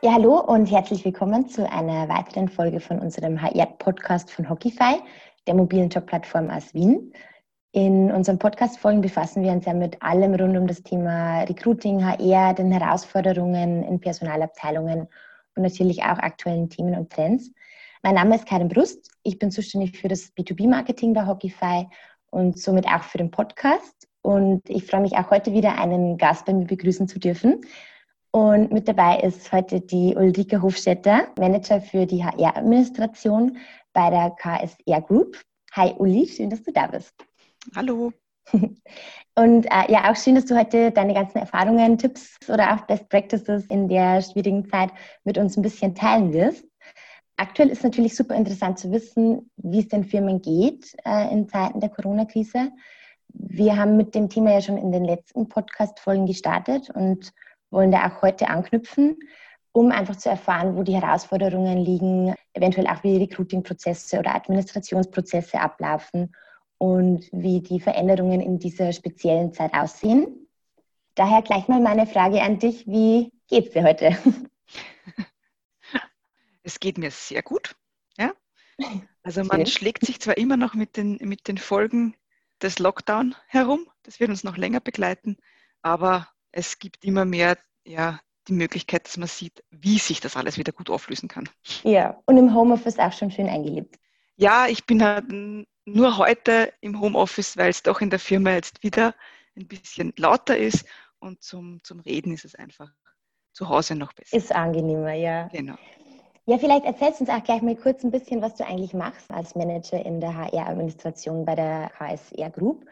Ja, hallo und herzlich willkommen zu einer weiteren Folge von unserem HR-Podcast von Hockeyfy, der mobilen Jobplattform aus Wien. In unseren Podcast-Folgen befassen wir uns ja mit allem rund um das Thema Recruiting, HR, den Herausforderungen in Personalabteilungen und natürlich auch aktuellen Themen und Trends. Mein Name ist Karin Brust. Ich bin zuständig für das B2B-Marketing bei Hockeyfy und somit auch für den Podcast. Und ich freue mich auch heute wieder, einen Gast bei mir begrüßen zu dürfen. Und mit dabei ist heute die Ulrike Hofstetter, Manager für die HR-Administration bei der KSR Group. Hi Uli, schön, dass du da bist. Hallo. Und äh, ja, auch schön, dass du heute deine ganzen Erfahrungen, Tipps oder auch Best Practices in der schwierigen Zeit mit uns ein bisschen teilen wirst. Aktuell ist natürlich super interessant zu wissen, wie es den Firmen geht äh, in Zeiten der Corona-Krise. Wir haben mit dem Thema ja schon in den letzten Podcast-Folgen gestartet und wollen da auch heute anknüpfen, um einfach zu erfahren, wo die Herausforderungen liegen, eventuell auch wie Recruiting-Prozesse oder Administrationsprozesse ablaufen und wie die Veränderungen in dieser speziellen Zeit aussehen. Daher gleich mal meine Frage an dich, wie geht's dir heute? Es geht mir sehr gut. Ja? Also man Schön. schlägt sich zwar immer noch mit den, mit den Folgen des Lockdown herum, das wird uns noch länger begleiten, aber es gibt immer mehr ja, die Möglichkeit, dass man sieht, wie sich das alles wieder gut auflösen kann. Ja, und im Homeoffice auch schon schön eingelebt. Ja, ich bin halt nur heute im Homeoffice, weil es doch in der Firma jetzt wieder ein bisschen lauter ist und zum, zum Reden ist es einfach zu Hause noch besser. Ist angenehmer, ja. Genau. Ja, vielleicht erzählst du uns auch gleich mal kurz ein bisschen, was du eigentlich machst als Manager in der HR-Administration bei der HSR Group.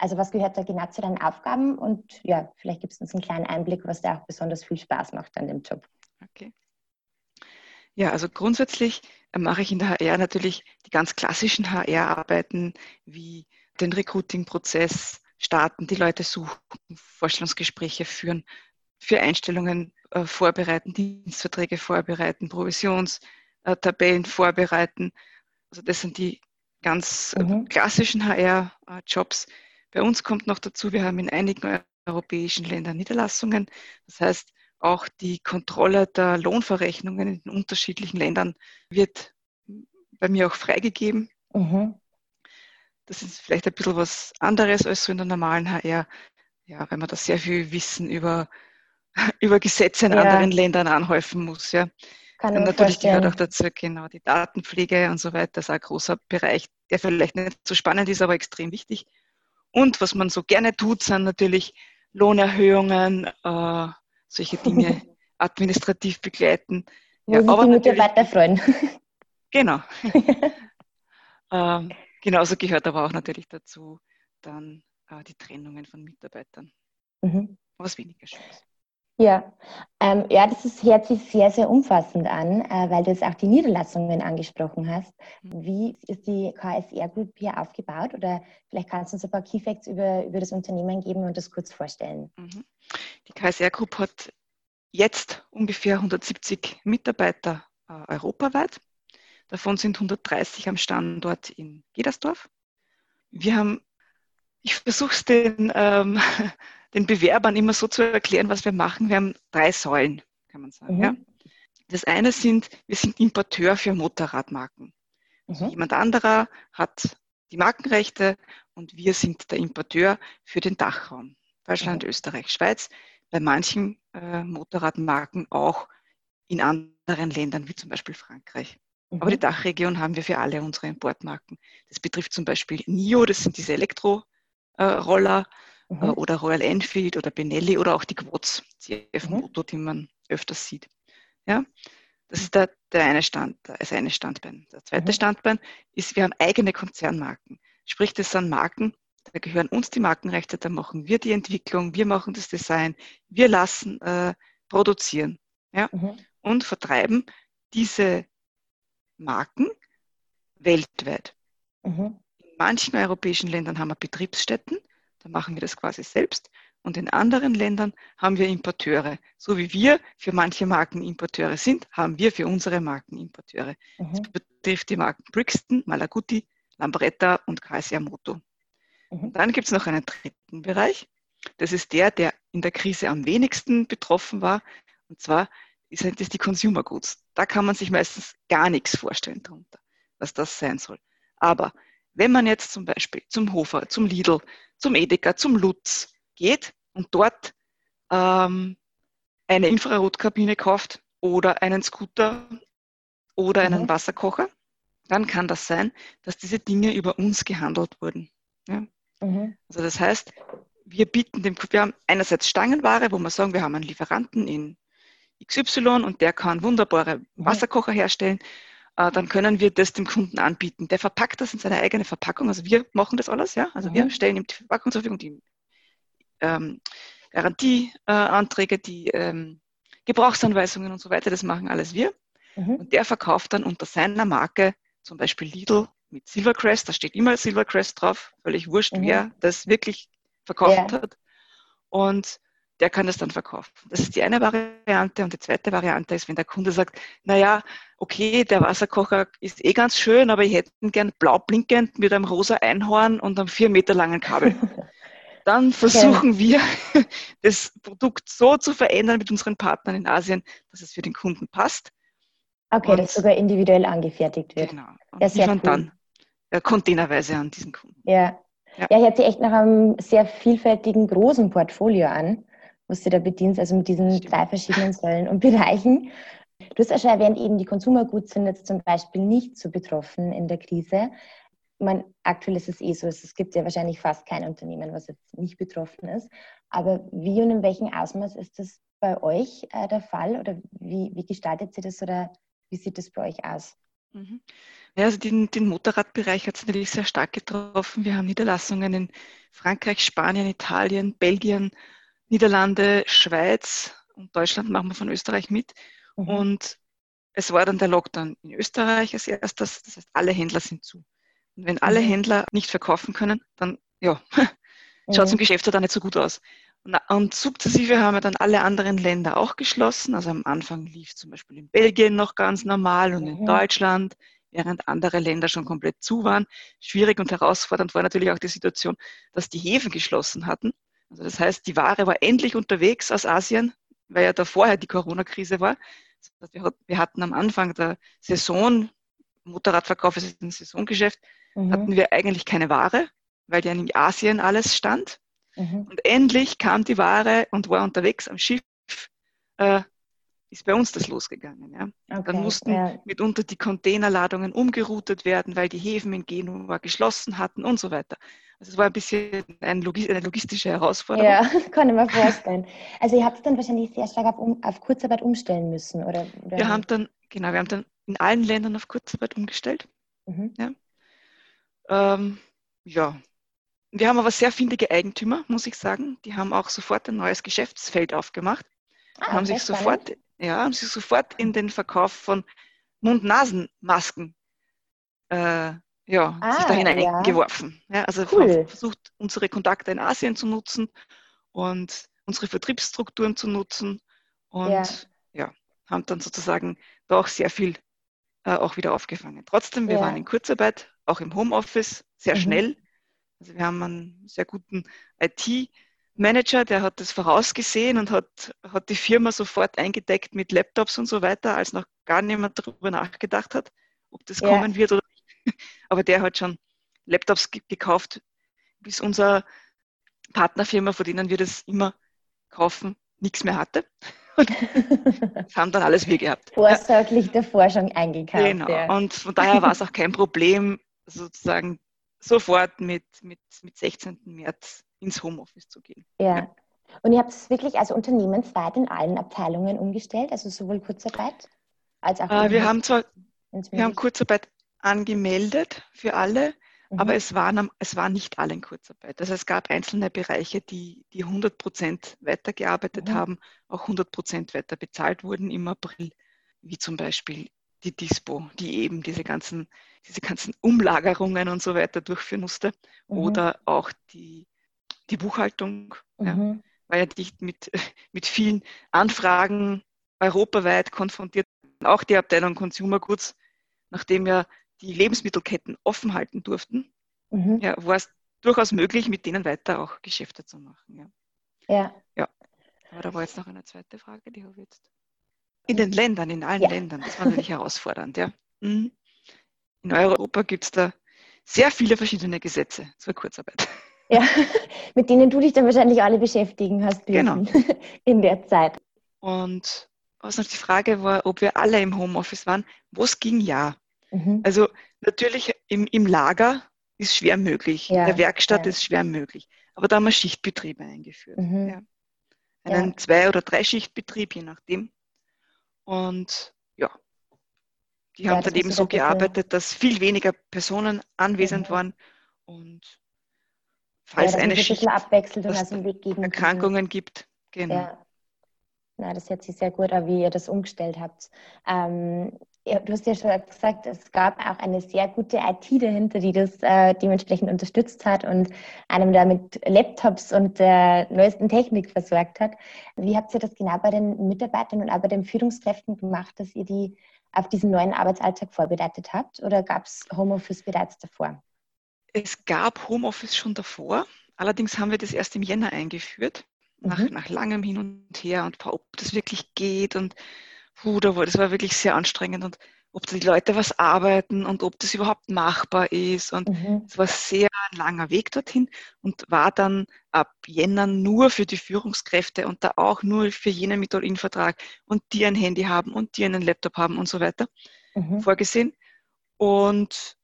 Also was gehört da genau zu deinen Aufgaben? Und ja, vielleicht gibst du uns einen kleinen Einblick, was da auch besonders viel Spaß macht an dem Job. Okay. Ja, also grundsätzlich mache ich in der HR natürlich die ganz klassischen HR-Arbeiten wie den Recruiting-Prozess starten, die Leute suchen, Vorstellungsgespräche führen, für Einstellungen äh, vorbereiten, Dienstverträge vorbereiten, Provisionstabellen vorbereiten. Also das sind die ganz äh, mhm. klassischen HR-Jobs. Bei uns kommt noch dazu, wir haben in einigen europäischen Ländern Niederlassungen. Das heißt, auch die Kontrolle der Lohnverrechnungen in den unterschiedlichen Ländern wird bei mir auch freigegeben. Mhm. Das ist vielleicht ein bisschen was anderes als so in der normalen HR, ja, weil man da sehr viel Wissen über, über Gesetze in ja. anderen Ländern anhäufen muss. Ja. Kann und natürlich vorstellen. gehört auch dazu genau die Datenpflege und so weiter. Das ist ein großer Bereich, der vielleicht nicht so spannend ist, aber extrem wichtig. Und was man so gerne tut, sind natürlich Lohnerhöhungen, äh, solche Dinge administrativ begleiten. Wo ja, sich aber die Mitarbeiter freuen. Genau. ähm, genauso gehört aber auch natürlich dazu dann äh, die Trennungen von Mitarbeitern. Mhm. Was weniger schön ist. Ja, ähm, ja, das ist, hört sich sehr, sehr umfassend an, äh, weil du jetzt auch die Niederlassungen angesprochen hast. Mhm. Wie ist die KSR Group hier aufgebaut? Oder vielleicht kannst du uns ein paar Key Facts über, über das Unternehmen geben und das kurz vorstellen. Mhm. Die KSR Group hat jetzt ungefähr 170 Mitarbeiter äh, europaweit. Davon sind 130 am Standort in Gedersdorf. Wir haben, ich versuche es den, ähm, den Bewerbern immer so zu erklären, was wir machen. Wir haben drei Säulen, kann man sagen. Mhm. Ja. Das eine sind, wir sind Importeur für Motorradmarken. Also mhm. jemand anderer hat die Markenrechte und wir sind der Importeur für den Dachraum. Deutschland, mhm. Österreich, Schweiz. Bei manchen äh, Motorradmarken auch in anderen Ländern, wie zum Beispiel Frankreich. Mhm. Aber die Dachregion haben wir für alle unsere Importmarken. Das betrifft zum Beispiel NIO, das sind diese Elektroroller, äh, mhm. oder Royal Enfield oder Benelli oder auch die Quads, CF mhm. Moto, die man öfters sieht. Ja? Das ist der, der eine Stand, das eine Standbein. Der zweite mhm. Standbein ist, wir haben eigene Konzernmarken. Sprich, das sind Marken, da gehören uns die Markenrechte, da machen wir die Entwicklung, wir machen das Design, wir lassen äh, produzieren ja? Mhm. und vertreiben diese Marken weltweit. Mhm. In manchen europäischen Ländern haben wir Betriebsstätten, da machen wir das quasi selbst. Und in anderen Ländern haben wir Importeure. So wie wir für manche Marken Importeure sind, haben wir für unsere Marken Importeure. Mhm. Das betrifft die Marken Brixton, Malaguti, Lambretta und KSR Moto. Mhm. Dann gibt es noch einen dritten Bereich. Das ist der, der in der Krise am wenigsten betroffen war. Und zwar sind das die Consumer Goods. Da kann man sich meistens gar nichts vorstellen darunter, was das sein soll. Aber wenn man jetzt zum Beispiel zum Hofer, zum Lidl, zum Edeka, zum Lutz geht und dort ähm, eine Infrarotkabine kauft oder einen Scooter oder einen mhm. Wasserkocher, dann kann das sein, dass diese Dinge über uns gehandelt wurden. Ja? Mhm. Also das heißt, wir bieten dem, wir haben einerseits Stangenware, wo wir sagen, wir haben einen Lieferanten in XY und der kann wunderbare mhm. Wasserkocher herstellen. Äh, dann können wir das dem Kunden anbieten. Der verpackt das in seine eigene Verpackung. Also wir machen das alles, ja. Also mhm. wir stellen ihm die Verpackung zur Verfügung, die ähm, Garantieanträge, äh, die ähm, Gebrauchsanweisungen und so weiter, das machen alles wir. Mhm. Und der verkauft dann unter seiner Marke, zum Beispiel Lidl mit Silvercrest, da steht immer Silvercrest drauf, völlig wurscht, mhm. wer das wirklich verkauft ja. hat. Und der kann das dann verkaufen. Das ist die eine Variante. Und die zweite Variante ist, wenn der Kunde sagt, naja, okay, der Wasserkocher ist eh ganz schön, aber ich hätte ihn gern blau blinkend mit einem rosa Einhorn und einem vier Meter langen Kabel. Dann versuchen wir, das Produkt so zu verändern mit unseren Partnern in Asien, dass es für den Kunden passt. Okay, und, dass sogar individuell angefertigt wird. Genau. Und ja, liefern cool. dann äh, containerweise an diesen Kunden. Ja. Ja. ja, hört sich echt nach einem sehr vielfältigen, großen Portfolio an, was du da bedienst, also mit diesen Stimmt. drei verschiedenen Säulen und Bereichen. Du hast ja schon erwähnt, eben die Consumer Goods sind jetzt zum Beispiel nicht so betroffen in der Krise. Man, aktuell ist es eh so, es gibt ja wahrscheinlich fast kein Unternehmen, was jetzt nicht betroffen ist. Aber wie und in welchem Ausmaß ist das bei euch äh, der Fall oder wie, wie gestaltet sich das oder wie sieht das bei euch aus? Mhm. Ja, also den, den Motorradbereich hat es natürlich sehr stark getroffen. Wir haben Niederlassungen in Frankreich, Spanien, Italien, Belgien, Niederlande, Schweiz und Deutschland machen wir von Österreich mit. Mhm. Und es war dann der Lockdown in Österreich als erstes. Das heißt, alle Händler sind zu. Und wenn alle mhm. Händler nicht verkaufen können, dann ja, schaut es im Geschäft dann nicht so gut aus. Und sukzessive haben wir dann alle anderen Länder auch geschlossen. Also am Anfang lief zum Beispiel in Belgien noch ganz normal und in Deutschland, während andere Länder schon komplett zu waren. Schwierig und herausfordernd war natürlich auch die Situation, dass die Häfen geschlossen hatten. Also das heißt, die Ware war endlich unterwegs aus Asien, weil ja da vorher die Corona-Krise war. Wir hatten am Anfang der Saison, Motorradverkauf ist ein Saisongeschäft, mhm. hatten wir eigentlich keine Ware, weil ja in Asien alles stand. Mhm. Und endlich kam die Ware und war unterwegs am Schiff, äh, ist bei uns das losgegangen. Ja. Okay, dann mussten ja. mitunter die Containerladungen umgeroutet werden, weil die Häfen in Genua geschlossen hatten und so weiter. Also es war ein bisschen eine, logistische Herausforderung. Ja, kann ich mir vorstellen. Also ihr habt dann wahrscheinlich sehr stark auf, auf Kurzarbeit umstellen müssen, oder, oder? Wir haben dann, genau, wir haben dann in allen Ländern auf Kurzarbeit umgestellt. Mhm. Ja. Ähm, ja, wir haben aber sehr findige Eigentümer, muss ich sagen. Die haben auch sofort ein neues Geschäftsfeld aufgemacht. Ah, haben sich sofort, ja, haben sich sofort in den Verkauf von Mund-Nasen-Masken äh, ja, ah, sich da hineingeworfen. Ja. ja. also cool. versucht, unsere Kontakte in Asien zu nutzen und unsere Vertriebsstrukturen zu nutzen und ja, ja haben dann sozusagen da auch sehr viel äh, auch wieder aufgefangen. Trotzdem, wir ja. waren in Kurzarbeit, auch im Homeoffice, sehr mhm. schnell also wir haben einen sehr guten IT-Manager, der hat das vorausgesehen und hat, hat die Firma sofort eingedeckt mit Laptops und so weiter, als noch gar niemand darüber nachgedacht hat, ob das ja. kommen wird oder nicht. Aber der hat schon Laptops gekauft, bis unser Partnerfirma, von denen wir das immer kaufen, nichts mehr hatte. das haben dann alles wir gehabt. Vorsorglich davor schon eingekauft. Genau. Ja. Und von daher war es auch kein Problem, sozusagen sofort mit, mit, mit 16. März ins Homeoffice zu gehen. Ja. ja. Und ihr habt es wirklich also unternehmensweit in allen Abteilungen umgestellt, also sowohl Kurzarbeit als auch. Äh, wir haben zwar wir haben Kurzarbeit angemeldet für alle, mhm. aber es waren, es waren nicht alle in Kurzarbeit. Also es gab einzelne Bereiche, die, die 100 Prozent weitergearbeitet mhm. haben, auch 100 Prozent weiter bezahlt wurden im April, wie zum Beispiel die Dispo, die eben diese ganzen, diese ganzen Umlagerungen und so weiter durchführen musste. Mhm. Oder auch die, die Buchhaltung, mhm. ja, war ja dicht mit, mit vielen Anfragen europaweit konfrontiert. Auch die Abteilung Consumer Goods, nachdem ja die Lebensmittelketten offen halten durften, mhm. ja, war es durchaus möglich, mit denen weiter auch Geschäfte zu machen. Ja. ja. ja. Aber da war jetzt noch eine zweite Frage, die habe ich jetzt. In den Ländern, in allen ja. Ländern. Das war natürlich herausfordernd, ja. Mhm. In Europa gibt es da sehr viele verschiedene Gesetze zur Kurzarbeit. Ja, mit denen du dich dann wahrscheinlich alle beschäftigen hast dürfen genau. in der Zeit. Und was noch die Frage war, ob wir alle im Homeoffice waren, was ging ja. Mhm. Also natürlich im, im Lager ist schwer möglich, ja, in der Werkstatt ja. ist schwer möglich. Aber da haben wir Schichtbetriebe eingeführt. Mhm. Ja. Einen Zwei- oder Drei-Schichtbetrieb, je nachdem. Und ja, die haben dann eben so gearbeitet, dass viel weniger Personen anwesend mhm. waren und falls eine Schicht also Erkrankungen gibt. Genau. Ja. Na, das hört sich sehr gut an, wie ihr das umgestellt habt. Ähm, du hast ja schon gesagt, es gab auch eine sehr gute IT dahinter, die das äh, dementsprechend unterstützt hat und einem da mit Laptops und der neuesten Technik versorgt hat. Wie habt ihr das genau bei den Mitarbeitern und auch bei den Führungskräften gemacht, dass ihr die auf diesen neuen Arbeitsalltag vorbereitet habt? Oder gab es Homeoffice bereits davor? Es gab Homeoffice schon davor. Allerdings haben wir das erst im Jänner eingeführt, nach, mhm. nach langem Hin und Her und ob das wirklich geht und puh, das war wirklich sehr anstrengend und ob die Leute was arbeiten und ob das überhaupt machbar ist. Und mhm. es war sehr langer Weg dorthin und war dann ab Jänner nur für die Führungskräfte und da auch nur für jene mit All-In-Vertrag und die ein Handy haben und die einen Laptop haben und so weiter mhm. vorgesehen. Und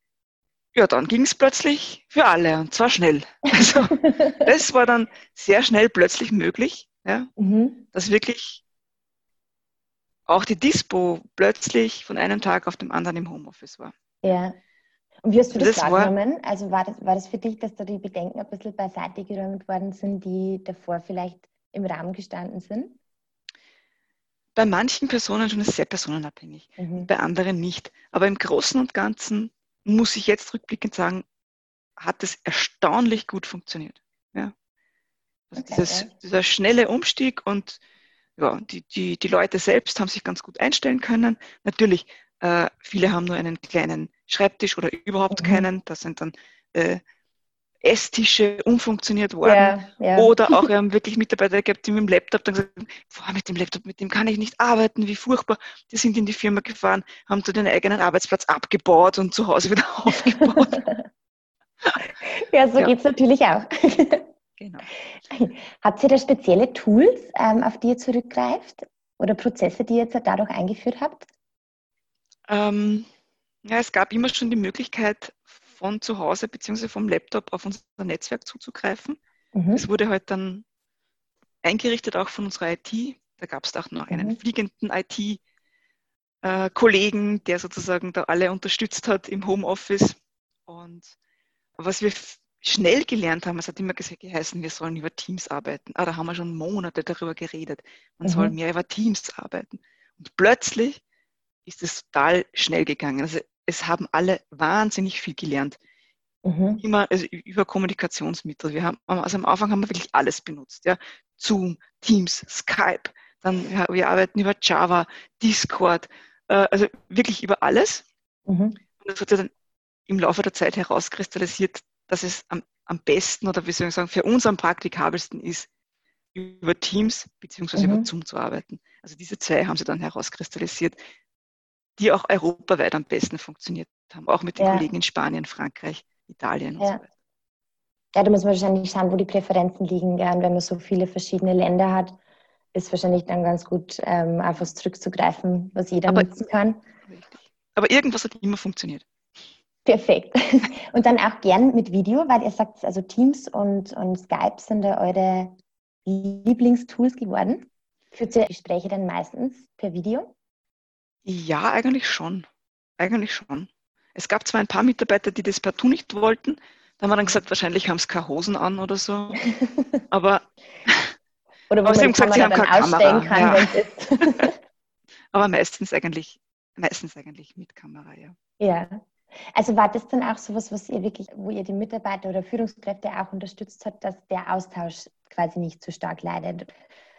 ja, dann ging es plötzlich für alle und zwar schnell. Also das war dann sehr schnell plötzlich möglich, ja, mhm. dass wirklich auch die Dispo plötzlich von einem Tag auf den anderen im Homeoffice war. Ja. Und wie hast du das, das wahrgenommen? Also war das, war das für dich, dass da die Bedenken ein bisschen beiseite geräumt worden sind, die davor vielleicht im Rahmen gestanden sind? Bei manchen Personen schon ist es sehr personenabhängig, mhm. bei anderen nicht. Aber im Großen und Ganzen muss ich jetzt rückblickend sagen, hat es erstaunlich gut funktioniert. Ja. Also okay, dieses, ja. Dieser schnelle Umstieg und ja, die, die, die Leute selbst haben sich ganz gut einstellen können. Natürlich, äh, viele haben nur einen kleinen Schreibtisch oder überhaupt mhm. keinen. Da sind dann äh, Esstische umfunktioniert worden. Ja, ja. Oder auch wir haben wirklich Mitarbeiter gehabt, die mit dem Laptop dann gesagt haben, mit dem Laptop, mit dem kann ich nicht arbeiten, wie furchtbar. Die sind in die Firma gefahren, haben so den eigenen Arbeitsplatz abgebaut und zu Hause wieder aufgebaut. ja, so ja. geht es natürlich auch. genau. Habt ihr da spezielle Tools, ähm, auf die ihr zurückgreift? Oder Prozesse, die ihr jetzt dadurch eingeführt habt? Ähm, ja, es gab immer schon die Möglichkeit, von zu Hause bzw. vom Laptop auf unser Netzwerk zuzugreifen. Mhm. Das wurde halt dann eingerichtet auch von unserer IT. Da gab es auch noch einen mhm. fliegenden IT-Kollegen, äh, der sozusagen da alle unterstützt hat im Homeoffice. Und was wir schnell gelernt haben, es hat immer geheißen, wir sollen über Teams arbeiten. Ah, da haben wir schon Monate darüber geredet. Man mhm. soll mehr über Teams arbeiten. Und plötzlich ist es total schnell gegangen. Also es haben alle wahnsinnig viel gelernt. Mhm. Immer also über Kommunikationsmittel. Wir haben, also am Anfang haben wir wirklich alles benutzt. Ja? Zoom, Teams, Skype. Dann ja, wir arbeiten über Java, Discord, äh, also wirklich über alles. Mhm. Und das hat sich dann im Laufe der Zeit herauskristallisiert, dass es am, am besten oder wie soll ich sagen, für uns am praktikabelsten ist, über Teams beziehungsweise mhm. über Zoom zu arbeiten. Also diese zwei haben sie dann herauskristallisiert die auch europaweit am besten funktioniert haben, auch mit den ja. Kollegen in Spanien, Frankreich, Italien und ja. so weiter. Ja, da muss man wahrscheinlich schauen, wo die Präferenzen liegen. Ja, und wenn man so viele verschiedene Länder hat, ist wahrscheinlich dann ganz gut, ähm, auf was zurückzugreifen, was jeder Aber, nutzen kann. Richtig. Aber irgendwas hat immer funktioniert. Perfekt. Und dann auch gern mit Video, weil ihr sagt, also Teams und, und Skype sind da eure Lieblingstools geworden. Führt ihr Gespräche dann meistens per Video? Ja, eigentlich schon. Eigentlich schon. Es gab zwar ein paar Mitarbeiter, die das partout nicht wollten. Da haben wir dann gesagt, wahrscheinlich haben sie keine Hosen an oder so. Aber, oder wo aber sie haben gesagt, sie haben keine Kamera. Kann, ja. aber meistens eigentlich, meistens eigentlich mit Kamera, ja. Ja. Also war das dann auch sowas, was ihr wirklich, wo ihr die Mitarbeiter oder Führungskräfte auch unterstützt hat, dass der Austausch quasi nicht zu stark leidet?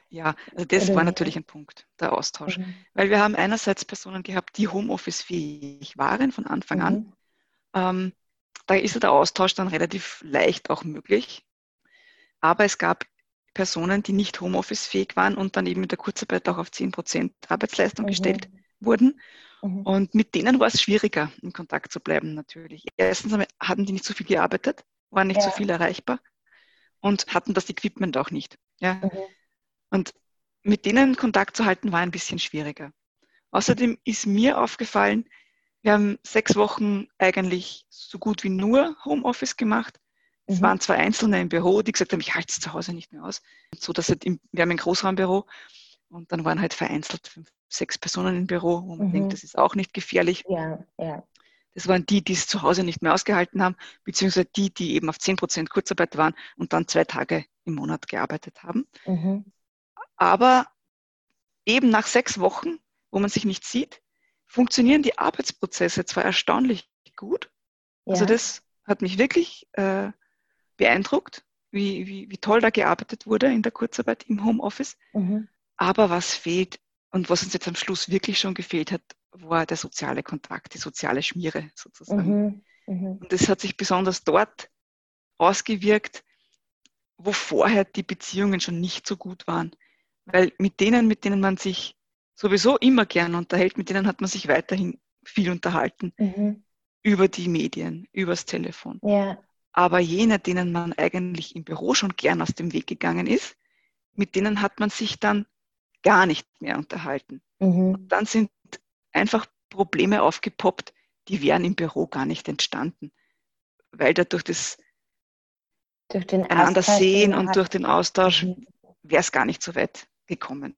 Ja, also das war natürlich ein Punkt, der Austausch. Mhm. Weil wir haben einerseits Personen gehabt, die Homeoffice-fähig waren von Anfang mhm. an. Ähm, da ist der Austausch dann relativ leicht auch möglich. Aber es gab Personen, die nicht Homeoffice-fähig waren und dann eben in der Kurzarbeit auch auf 10 Prozent Arbeitsleistung Mhm. gestellt wurden. Mhm. Und mit denen war es schwieriger, in Kontakt zu bleiben natürlich. Erstens hatten die nicht so viel gearbeitet, waren nicht so Ja. viel erreichbar und hatten das Equipment auch nicht. Ja? Und mit denen Kontakt zu halten war ein bisschen schwieriger. Außerdem ist mir aufgefallen, wir haben sechs Wochen eigentlich so gut wie nur Homeoffice gemacht. Es Mhm. waren zwei Einzelne im Büro, die gesagt haben, ich halte es zu Hause nicht mehr aus. So dass halt im, wir haben ein Großraumbüro und dann waren halt vereinzelt fünf, sechs Personen im Büro, wo man Mhm. denkt, das ist auch nicht gefährlich. Ja, ja. Das waren die, die es zu Hause nicht mehr ausgehalten haben, beziehungsweise die, die eben auf 10% Kurzarbeit waren und dann zwei Tage im Monat gearbeitet haben. Mhm. Aber eben nach sechs Wochen, wo man sich nicht sieht, funktionieren die Arbeitsprozesse zwar erstaunlich gut. Ja. Also das hat mich wirklich äh, beeindruckt, wie, wie, wie toll da gearbeitet wurde in der Kurzarbeit im Homeoffice. Mhm. Aber was fehlt und was uns jetzt am Schluss wirklich schon gefehlt hat, war der soziale Kontakt, die soziale Schmiere sozusagen. Mhm. Mhm. Und das hat sich besonders dort ausgewirkt, wo vorher die Beziehungen schon nicht so gut waren. Weil mit denen, mit denen man sich sowieso immer gern unterhält, mit denen hat man sich weiterhin viel unterhalten. Mhm. Über die Medien, übers Telefon. Ja. Aber jene, denen man eigentlich im Büro schon gern aus dem Weg gegangen ist, mit denen hat man sich dann gar nicht mehr unterhalten. Mhm. Dann sind einfach Probleme aufgepoppt, die wären im Büro gar nicht entstanden. Weil dadurch das Durch den einander sehen und durch den Austausch Mhm. wäre es gar nicht so weit gekommen.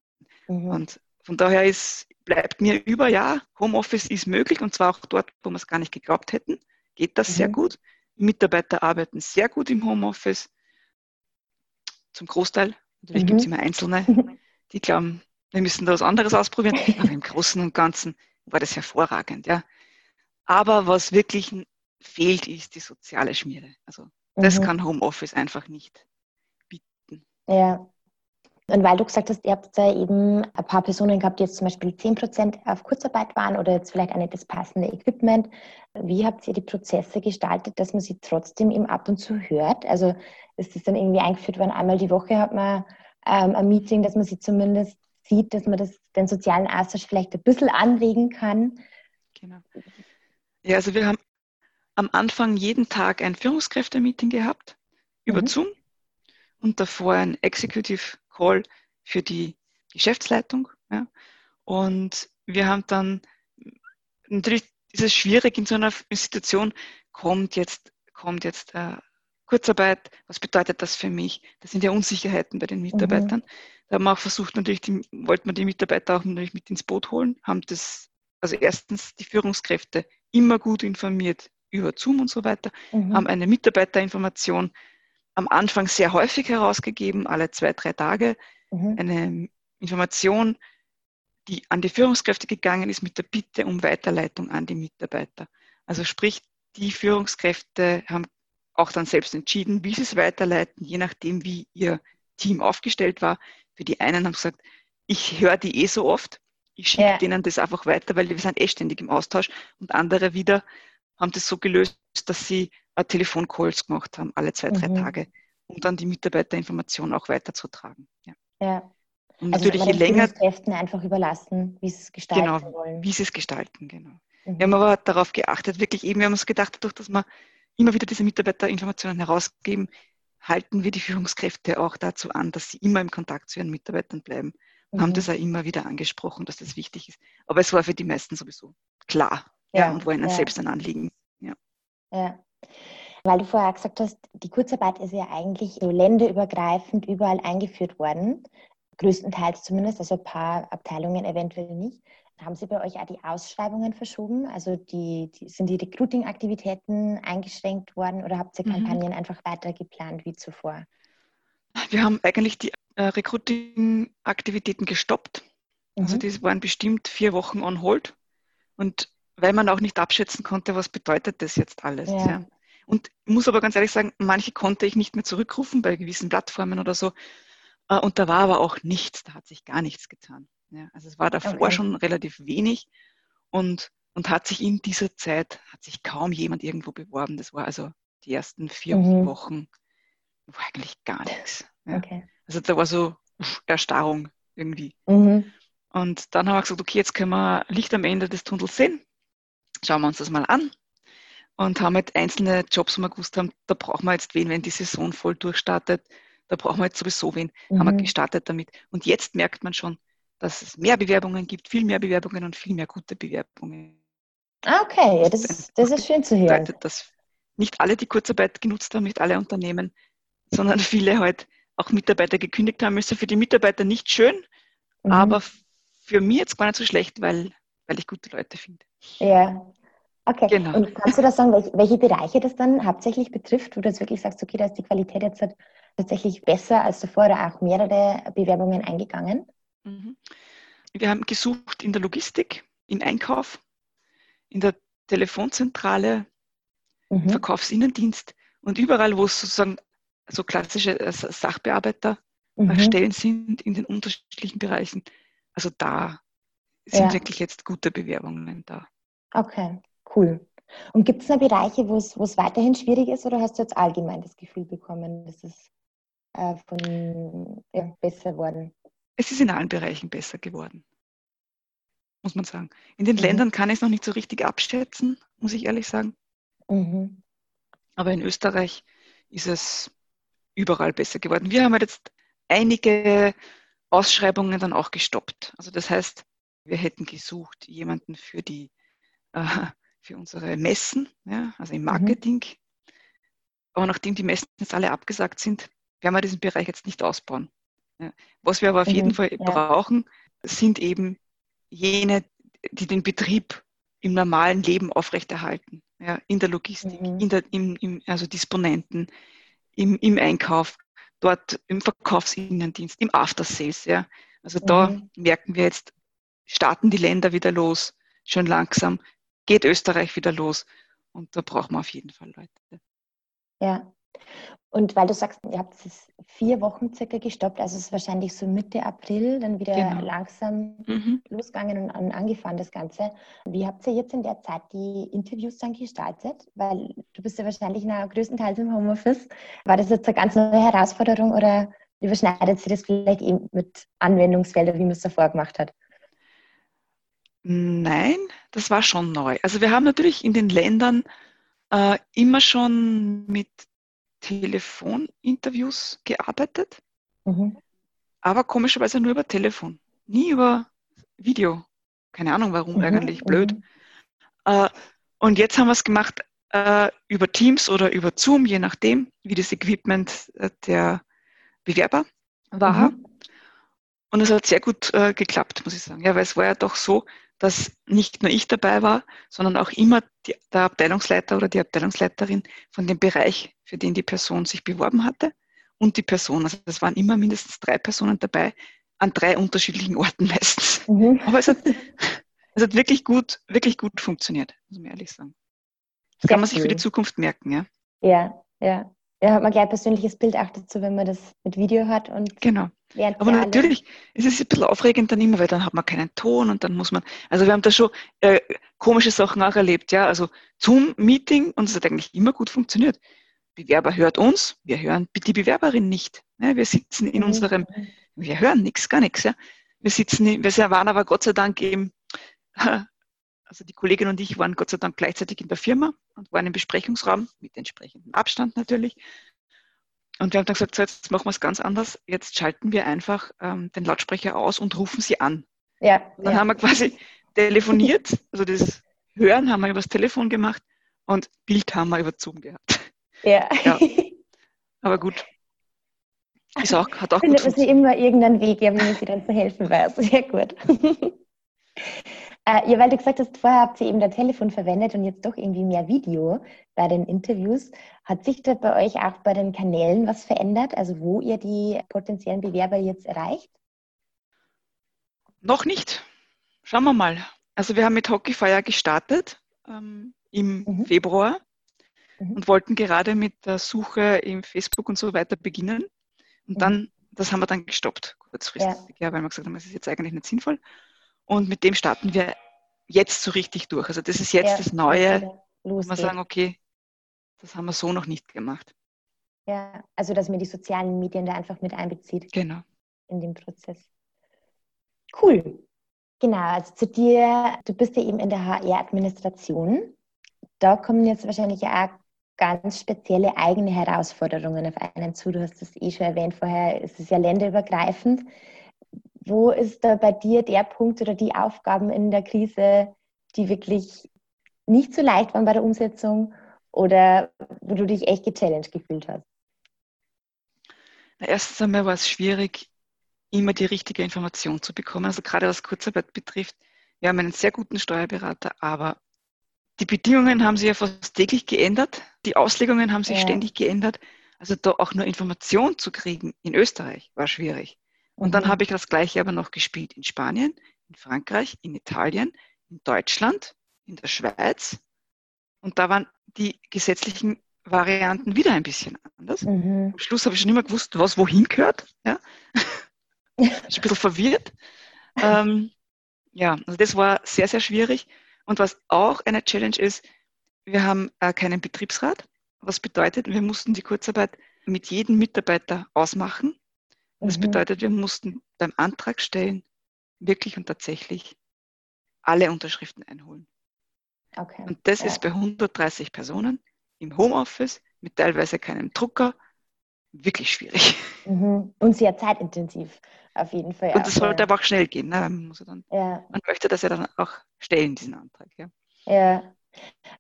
Mhm. Und von daher ist, bleibt mir über, ja, Homeoffice ist möglich und zwar auch dort, wo wir es gar nicht geglaubt hätten, geht das sehr Mhm. gut. Mitarbeiter arbeiten sehr gut im Homeoffice. Zum Großteil. Natürlich Mhm. gibt es immer Einzelne, die glauben, wir müssen da was anderes ausprobieren. Aber im Großen und Ganzen war das hervorragend, ja. Aber was wirklich fehlt, ist die soziale Schmiere. Also das Mhm. kann Homeoffice einfach nicht. Ja. Und weil du gesagt hast, ihr habt da eben ein paar Personen gehabt, die jetzt zum Beispiel 10% auf Kurzarbeit waren oder jetzt vielleicht auch nicht das passende Equipment. Wie habt ihr die Prozesse gestaltet, dass man sie trotzdem eben ab und zu hört? Also ist das dann irgendwie eingeführt worden, einmal die Woche hat man ähm, ein Meeting, dass man sie zumindest sieht, dass man das, den sozialen Austausch vielleicht ein bisschen anregen kann? Genau. Ja, also wir haben am Anfang jeden Tag ein Führungskräfte-Meeting gehabt über Mhm. Zoom und davor ein Executive Call für die Geschäftsleitung. Ja. Und wir haben dann, natürlich ist es schwierig in so einer Situation, kommt jetzt, kommt jetzt äh, Kurzarbeit, was bedeutet das für mich? Das sind ja Unsicherheiten bei den Mitarbeitern. Da haben wir auch versucht, natürlich, die, wollten wir die Mitarbeiter auch natürlich mit ins Boot holen, haben das, also erstens die Führungskräfte immer gut informiert über Zoom und so weiter, Mhm. haben eine Mitarbeiterinformation am Anfang sehr häufig herausgegeben, alle zwei, drei Tage, Mhm. eine Information, die an die Führungskräfte gegangen ist mit der Bitte um Weiterleitung an die Mitarbeiter. Also sprich, die Führungskräfte haben auch dann selbst entschieden, wie sie es weiterleiten, je nachdem, wie ihr Team aufgestellt war. Für die einen haben gesagt, ich höre die eh so oft, ich schicke Ja. denen das einfach weiter, weil wir sind eh ständig im Austausch. Und andere wieder haben das so gelöst, dass sie äh, Telefoncalls gemacht haben, alle zwei, drei Mhm. Tage, um dann die Mitarbeiterinformation auch weiterzutragen. Ja. Ja. Und Also natürlich, je länger, Führungskräften einfach überlassen, wie sie es gestalten Genau, wollen. wie sie es gestalten, genau. Mhm. Wir haben aber darauf geachtet, wirklich eben, wir haben uns gedacht, dadurch, dass wir immer wieder diese Mitarbeiterinformationen herausgeben, halten wir die Führungskräfte auch dazu an, dass sie immer im Kontakt zu ihren Mitarbeitern bleiben. Und haben Mhm. das auch immer wieder angesprochen, dass das wichtig ist. Aber es war für die meisten sowieso klar. Ja, Ja, und ihnen ja. selbst ein Anliegen. Ja. Weil du vorher gesagt hast, die Kurzarbeit ist ja eigentlich so länderübergreifend überall eingeführt worden, größtenteils zumindest, also ein paar Abteilungen eventuell nicht. Haben Sie bei euch auch die Ausschreibungen verschoben? Also die, die, sind die Recruiting-Aktivitäten eingeschränkt worden oder habt ihr Mhm. Kampagnen einfach weiter geplant wie zuvor? Wir haben eigentlich die äh, Recruiting-Aktivitäten gestoppt. Also Mhm. die waren bestimmt vier Wochen on hold. Und weil man auch nicht abschätzen konnte, was bedeutet das jetzt alles. Ja. Ja. Und ich muss aber ganz ehrlich sagen, manche konnte ich nicht mehr zurückrufen bei gewissen Plattformen oder so. Äh, Und da war aber auch nichts, da hat sich gar nichts getan. Ja, also es war davor Okay. schon relativ wenig und, und hat sich in dieser Zeit, hat sich kaum jemand irgendwo beworben. Das war also die ersten vier Mhm. Wochen, war eigentlich gar nichts. Ja. Okay. Also da war so Erstarrung irgendwie. Mhm. Und dann haben wir gesagt, okay, jetzt können wir Licht am Ende des Tunnels sehen. Schauen wir uns das mal an. Und haben halt einzelne Jobs, wo wir gewusst haben, da brauchen wir jetzt wen, wenn die Saison voll durchstartet. Da brauchen wir jetzt sowieso wen. Mhm. Haben wir mhm. gestartet damit. Und jetzt merkt man schon, dass es mehr Bewerbungen gibt, viel mehr Bewerbungen und viel mehr gute Bewerbungen. Ah, okay, das, ist, das ist schön zu hören. Bedeutet, dass nicht alle die Kurzarbeit genutzt haben, nicht alle Unternehmen, sondern viele halt auch Mitarbeiter gekündigt haben. Ist ja für die Mitarbeiter nicht schön, mhm. aber für mich jetzt gar nicht so schlecht, weil, weil ich gute Leute finde. Ja. Okay. Genau. Und kannst du da sagen, welche, welche Bereiche das dann hauptsächlich betrifft, wo du jetzt wirklich sagst, okay, da ist die Qualität jetzt halt tatsächlich besser als zuvor oder auch mehrere Bewerbungen eingegangen? Mhm. Wir haben gesucht in der Logistik, im Einkauf, in der Telefonzentrale, mhm. Verkaufsinnendienst und überall, wo es sozusagen so klassische äh, Sachbearbeiterstellen mhm. sind in den unterschiedlichen Bereichen. Also da sind ja. wirklich jetzt gute Bewerbungen da. Okay, cool. Und gibt es noch Bereiche, wo es, weiterhin schwierig ist oder hast du jetzt allgemein das Gefühl bekommen, dass es äh, von, ja, besser worden? Es ist in allen Bereichen besser geworden, muss man sagen. In den mhm. Ländern kann ich es noch nicht so richtig abschätzen, muss ich ehrlich sagen. Mhm. Aber in Österreich ist es überall besser geworden. Wir haben halt jetzt einige Ausschreibungen dann auch gestoppt. Also das heißt, wir hätten gesucht jemanden für die äh, für unsere Messen, ja, also im mhm. Marketing. Mhm. Aber nachdem die Messen jetzt alle abgesagt sind, werden wir diesen Bereich jetzt nicht ausbauen. Ja. Was wir aber auf mhm. jeden Fall ja. brauchen, sind eben jene, die den Betrieb im normalen Leben aufrechterhalten ja, in der Logistik, mhm. in der, im, im, also Disponenten, im, im Einkauf, dort im Verkaufsinnendienst, im After Sales. Ja. Also da mhm. merken wir jetzt, starten die Länder wieder los, schon langsam, geht Österreich wieder los. Und da brauchen wir auf jeden Fall Leute. Ja, und weil du sagst, ihr habt es vier Wochen circa gestoppt, also es ist wahrscheinlich so Mitte April dann wieder genau. langsam mhm. losgegangen und angefahren das Ganze. Wie habt ihr jetzt in der Zeit die Interviews dann gestaltet? Weil du bist ja wahrscheinlich noch größtenteils im Homeoffice. War das jetzt eine ganz neue Herausforderung oder überschneidet sich das vielleicht eben mit Anwendungsfeldern, wie man es davor gemacht hat? Nein, das war schon neu. Also wir haben natürlich in den Ländern äh, immer schon mit Telefoninterviews gearbeitet, mhm. aber komischerweise nur über Telefon, nie über Video. Keine Ahnung warum mhm. eigentlich, blöd. Mhm. Äh, und jetzt haben wir es gemacht äh, über Teams oder über Zoom, je nachdem, wie das Equipment äh, der Bewerber war. Mhm. Und es hat sehr gut äh, geklappt, muss ich sagen. Ja, weil es war ja doch so, dass nicht nur ich dabei war, sondern auch immer die, der Abteilungsleiter oder die Abteilungsleiterin von dem Bereich, für den die Person sich beworben hatte und die Person. Also es waren immer mindestens drei Personen dabei, an drei unterschiedlichen Orten meistens. Mhm. Aber es hat, es hat wirklich gut, wirklich gut funktioniert, muss man ehrlich sagen. Das Sehr kann man cool. sich für die Zukunft merken, ja. Ja, ja. Ja, hat man gleich ein persönliches Bild auch dazu, wenn man das mit Video hat. Und genau. Aber natürlich ist es ein bisschen aufregend dann immer, weil dann hat man keinen Ton und dann muss man, also wir haben da schon äh, komische Sachen auch erlebt, ja, also zum Meeting und es hat eigentlich immer gut funktioniert. Bewerber hört uns, wir hören die Bewerberin nicht. Ne? Wir sitzen in mhm. unserem, wir hören nichts, gar nichts, ja. Wir sitzen, wir waren aber Gott sei Dank eben, also die Kollegin und ich waren Gott sei Dank gleichzeitig in der Firma und waren im Besprechungsraum mit entsprechendem Abstand natürlich. Und wir haben dann gesagt, so jetzt machen wir es ganz anders. Jetzt schalten wir einfach ähm, den Lautsprecher aus und rufen sie an. Ja, und dann ja. haben wir quasi telefoniert, also das Hören haben wir übers Telefon gemacht und Bild haben wir über Zoom gehabt. Ja. ja. Aber gut. Ist auch, hat auch Findet man sich immer irgendeinen Weg, wie man sie dann zu helfen weiß. Sehr gut. Äh, ja, weil du gesagt hast, vorher habt ihr eben das Telefon verwendet und jetzt doch irgendwie mehr Video bei den Interviews. Hat sich da bei euch auch bei den Kanälen was verändert? Also wo ihr die potenziellen Bewerber jetzt erreicht? Noch nicht. Schauen wir mal. Also wir haben mit Hockeyfire gestartet ähm, im mhm. Februar mhm. und wollten gerade mit der Suche im Facebook und so weiter beginnen. Und mhm. dann, das haben wir dann gestoppt, kurzfristig, ja. ja weil wir gesagt haben, es ist jetzt eigentlich nicht sinnvoll. Und mit dem starten wir jetzt so richtig durch. Also das ist jetzt ja, das Neue, wo wir sagen, okay, das haben wir so noch nicht gemacht. Ja, also dass man die sozialen Medien da einfach mit einbezieht. Genau. In den Prozess. Cool. Genau, also zu dir, du bist ja eben in der HR-Administration. Da kommen jetzt wahrscheinlich auch ganz spezielle eigene Herausforderungen auf einen zu. Du hast es eh schon erwähnt vorher, es ist ja länderübergreifend. Wo ist da bei dir der Punkt oder die Aufgaben in der Krise, die wirklich nicht so leicht waren bei der Umsetzung oder wo du dich echt gechallenged gefühlt hast? Na, erstens einmal war es schwierig, immer die richtige Information zu bekommen. Also gerade was Kurzarbeit betrifft, wir haben einen sehr guten Steuerberater, aber die Bedingungen haben sich ja fast täglich geändert, die Auslegungen haben sich ja. ständig geändert. Also da auch nur Information zu kriegen in Österreich war schwierig. Und mhm. dann habe ich das gleiche aber noch gespielt in Spanien, in Frankreich, in Italien, in Deutschland, in der Schweiz. Und da waren die gesetzlichen Varianten wieder ein bisschen anders. Mhm. Am Schluss habe ich schon immer gewusst, was wohin gehört. Ja? ich ein bisschen verwirrt. Ähm, ja, also das war sehr, sehr schwierig. Und was auch eine Challenge ist, wir haben äh, keinen Betriebsrat. Was bedeutet, wir mussten die Kurzarbeit mit jedem Mitarbeiter ausmachen. Das mhm. bedeutet, wir mussten beim Antrag stellen wirklich und tatsächlich alle Unterschriften einholen. Okay. Und das ja. ist bei 130 Personen im Homeoffice mit teilweise keinem Drucker wirklich schwierig. Mhm. Und sehr zeitintensiv, auf jeden Fall. Und es sollte aber auch schnell gehen. Ne? Man, muss dann, ja. man möchte das ja dann auch stellen, diesen Antrag. Ja. ja.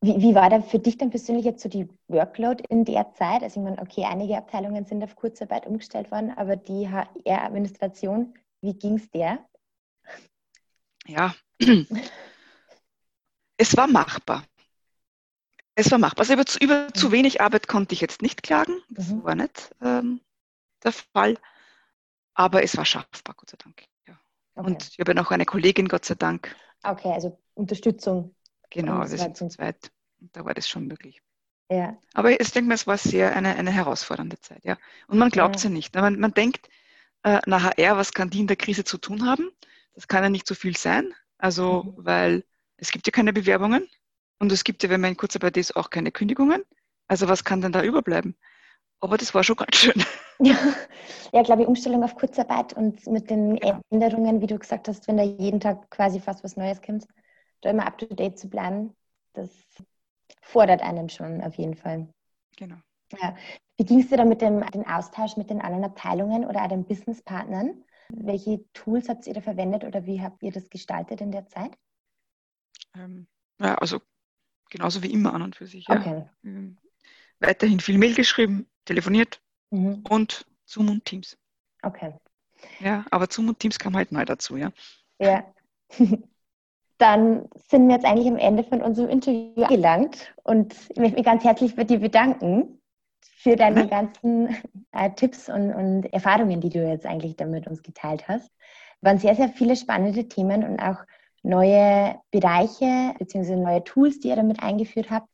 Wie, wie war da für dich dann persönlich jetzt so die Workload in der Zeit? Also ich meine, okay, einige Abteilungen sind auf Kurzarbeit umgestellt worden, aber die HR-Administration, wie ging es der? Ja, es war machbar. Es war machbar. Also über, zu, über mhm. zu wenig Arbeit konnte ich jetzt nicht klagen. Das mhm. war nicht ähm, der Fall. Aber es war schaffbar, Gott sei Dank. Ja. Okay. Und ich habe noch eine Kollegin, Gott sei Dank. Okay, also Unterstützung. Genau, wir sind zu zweit. Und da war das schon möglich. Ja. Aber ich denke mal, es war sehr eine, eine herausfordernde Zeit, ja. Und man glaubt es ja. ja nicht. Man, man denkt, äh, na HR, was kann die in der Krise zu tun haben? Das kann ja nicht so viel sein. Also, mhm. weil es gibt ja keine Bewerbungen und es gibt ja, wenn man in Kurzarbeit ist, auch keine Kündigungen. Also was kann denn da überbleiben? Aber das war schon ganz schön. Ja, ja glaube ich, Umstellung auf Kurzarbeit und mit den ja. Änderungen, wie du gesagt hast, wenn da jeden Tag quasi fast was Neues kommt, da immer up to date zu bleiben, das fordert einen schon auf jeden Fall. Genau. Ja. Wie ging es dir da mit dem, dem Austausch mit den anderen Abteilungen oder auch den Businesspartnern? Welche Tools habt ihr da verwendet oder wie habt ihr das gestaltet in der Zeit? Ähm, ja, also genauso wie immer an und für sich. Ja. Okay. Ähm, weiterhin viel Mail geschrieben, telefoniert mhm. und Zoom und Teams. Okay. Ja, aber Zoom und Teams kam halt neu dazu, ja. Ja. Dann sind wir jetzt eigentlich am Ende von unserem Interview gelangt und ich möchte mich ganz herzlich bei dir bedanken für deine ganzen äh, Tipps und, und Erfahrungen, die du jetzt eigentlich damit uns geteilt hast. Waren sehr, sehr viele spannende Themen und auch neue Bereiche bzw. neue Tools, die ihr damit eingeführt habt.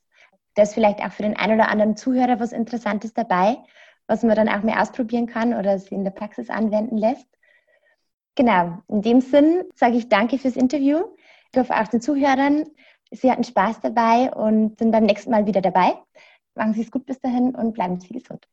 Da ist vielleicht auch für den einen oder anderen Zuhörer was Interessantes dabei, was man dann auch mehr ausprobieren kann oder es in der Praxis anwenden lässt. Genau, in dem Sinn sage ich danke fürs Interview. Ich hoffe auch den Zuhörern, Sie hatten Spaß dabei und sind beim nächsten Mal wieder dabei. Machen Sie es gut bis dahin und bleiben Sie gesund.